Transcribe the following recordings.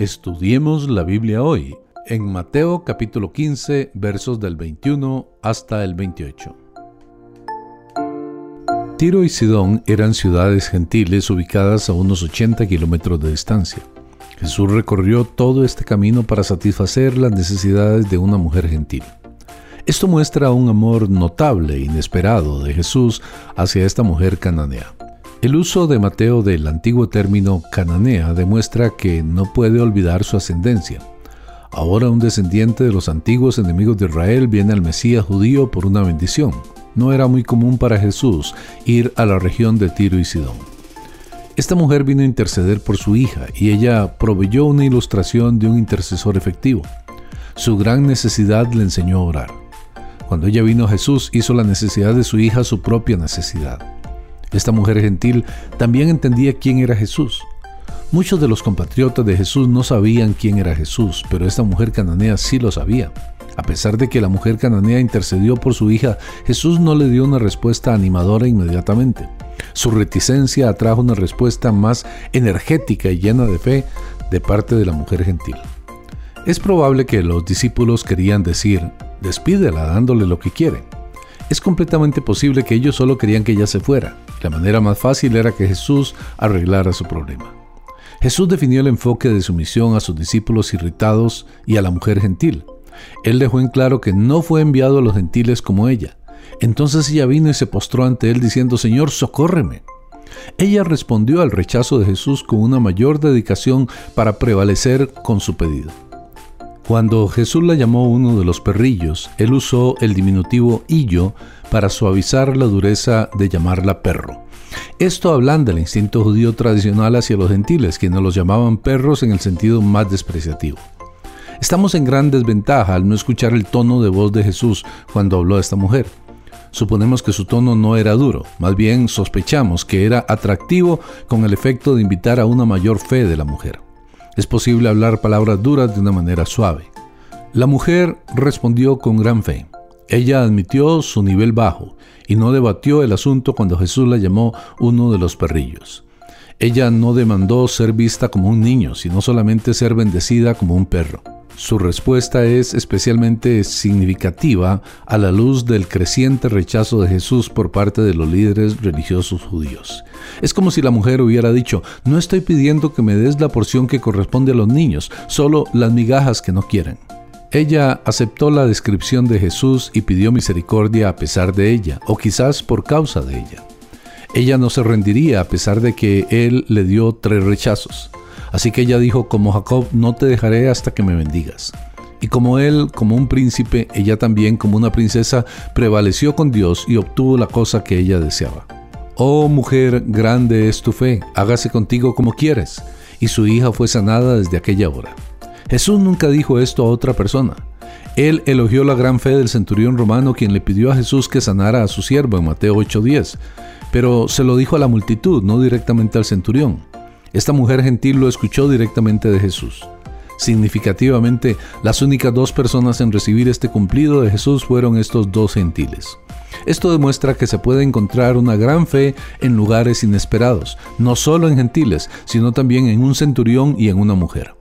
Estudiemos la Biblia hoy en Mateo capítulo 15 versos del 21 hasta el 28. Tiro y Sidón eran ciudades gentiles ubicadas a unos 80 kilómetros de distancia. Jesús recorrió todo este camino para satisfacer las necesidades de una mujer gentil. Esto muestra un amor notable e inesperado de Jesús hacia esta mujer cananea. El uso de Mateo del antiguo término cananea demuestra que no puede olvidar su ascendencia. Ahora un descendiente de los antiguos enemigos de Israel viene al Mesías judío por una bendición. No era muy común para Jesús ir a la región de Tiro y Sidón. Esta mujer vino a interceder por su hija y ella proveyó una ilustración de un intercesor efectivo. Su gran necesidad le enseñó a orar. Cuando ella vino a Jesús hizo la necesidad de su hija su propia necesidad. Esta mujer gentil también entendía quién era Jesús. Muchos de los compatriotas de Jesús no sabían quién era Jesús, pero esta mujer cananea sí lo sabía. A pesar de que la mujer cananea intercedió por su hija, Jesús no le dio una respuesta animadora inmediatamente. Su reticencia atrajo una respuesta más energética y llena de fe de parte de la mujer gentil. Es probable que los discípulos querían decir, despídela dándole lo que quiere. Es completamente posible que ellos solo querían que ella se fuera. La manera más fácil era que Jesús arreglara su problema. Jesús definió el enfoque de su misión a sus discípulos irritados y a la mujer gentil. Él dejó en claro que no fue enviado a los gentiles como ella. Entonces ella vino y se postró ante él diciendo, Señor, socórreme. Ella respondió al rechazo de Jesús con una mayor dedicación para prevalecer con su pedido. Cuando Jesús la llamó uno de los perrillos, él usó el diminutivo illo para suavizar la dureza de llamarla perro. Esto hablan del instinto judío tradicional hacia los gentiles, quienes los llamaban perros en el sentido más despreciativo. Estamos en gran desventaja al no escuchar el tono de voz de Jesús cuando habló a esta mujer. Suponemos que su tono no era duro, más bien sospechamos que era atractivo con el efecto de invitar a una mayor fe de la mujer es posible hablar palabras duras de una manera suave. La mujer respondió con gran fe. Ella admitió su nivel bajo y no debatió el asunto cuando Jesús la llamó uno de los perrillos. Ella no demandó ser vista como un niño, sino solamente ser bendecida como un perro. Su respuesta es especialmente significativa a la luz del creciente rechazo de Jesús por parte de los líderes religiosos judíos. Es como si la mujer hubiera dicho, no estoy pidiendo que me des la porción que corresponde a los niños, solo las migajas que no quieren. Ella aceptó la descripción de Jesús y pidió misericordia a pesar de ella, o quizás por causa de ella. Ella no se rendiría a pesar de que él le dio tres rechazos. Así que ella dijo, como Jacob, no te dejaré hasta que me bendigas. Y como él, como un príncipe, ella también, como una princesa, prevaleció con Dios y obtuvo la cosa que ella deseaba. Oh mujer, grande es tu fe, hágase contigo como quieres. Y su hija fue sanada desde aquella hora. Jesús nunca dijo esto a otra persona. Él elogió la gran fe del centurión romano quien le pidió a Jesús que sanara a su siervo en Mateo 8:10, pero se lo dijo a la multitud, no directamente al centurión. Esta mujer gentil lo escuchó directamente de Jesús. Significativamente, las únicas dos personas en recibir este cumplido de Jesús fueron estos dos gentiles. Esto demuestra que se puede encontrar una gran fe en lugares inesperados, no solo en gentiles, sino también en un centurión y en una mujer.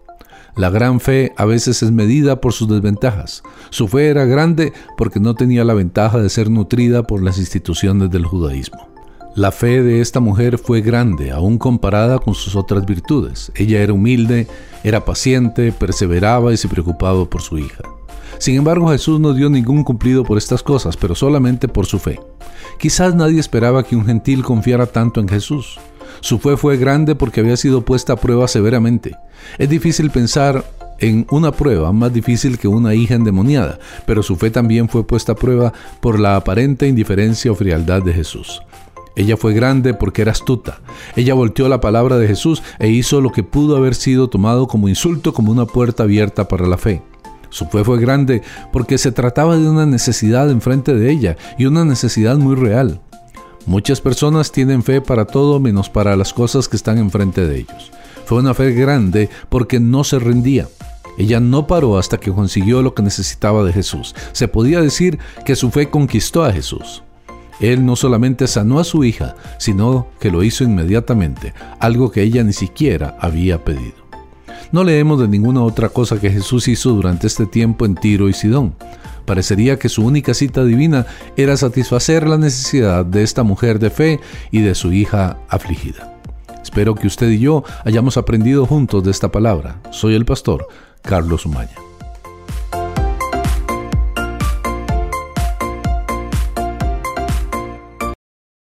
La gran fe a veces es medida por sus desventajas. Su fe era grande porque no tenía la ventaja de ser nutrida por las instituciones del judaísmo. La fe de esta mujer fue grande, aún comparada con sus otras virtudes. Ella era humilde, era paciente, perseveraba y se preocupaba por su hija. Sin embargo, Jesús no dio ningún cumplido por estas cosas, pero solamente por su fe. Quizás nadie esperaba que un gentil confiara tanto en Jesús. Su fe fue grande porque había sido puesta a prueba severamente. Es difícil pensar en una prueba más difícil que una hija endemoniada, pero su fe también fue puesta a prueba por la aparente indiferencia o frialdad de Jesús. Ella fue grande porque era astuta. Ella volteó la palabra de Jesús e hizo lo que pudo haber sido tomado como insulto, como una puerta abierta para la fe. Su fe fue grande porque se trataba de una necesidad enfrente de ella y una necesidad muy real. Muchas personas tienen fe para todo menos para las cosas que están enfrente de ellos. Fue una fe grande porque no se rendía. Ella no paró hasta que consiguió lo que necesitaba de Jesús. Se podía decir que su fe conquistó a Jesús. Él no solamente sanó a su hija, sino que lo hizo inmediatamente, algo que ella ni siquiera había pedido. No leemos de ninguna otra cosa que Jesús hizo durante este tiempo en Tiro y Sidón. Parecería que su única cita divina era satisfacer la necesidad de esta mujer de fe y de su hija afligida. Espero que usted y yo hayamos aprendido juntos de esta palabra. Soy el pastor Carlos Umaña.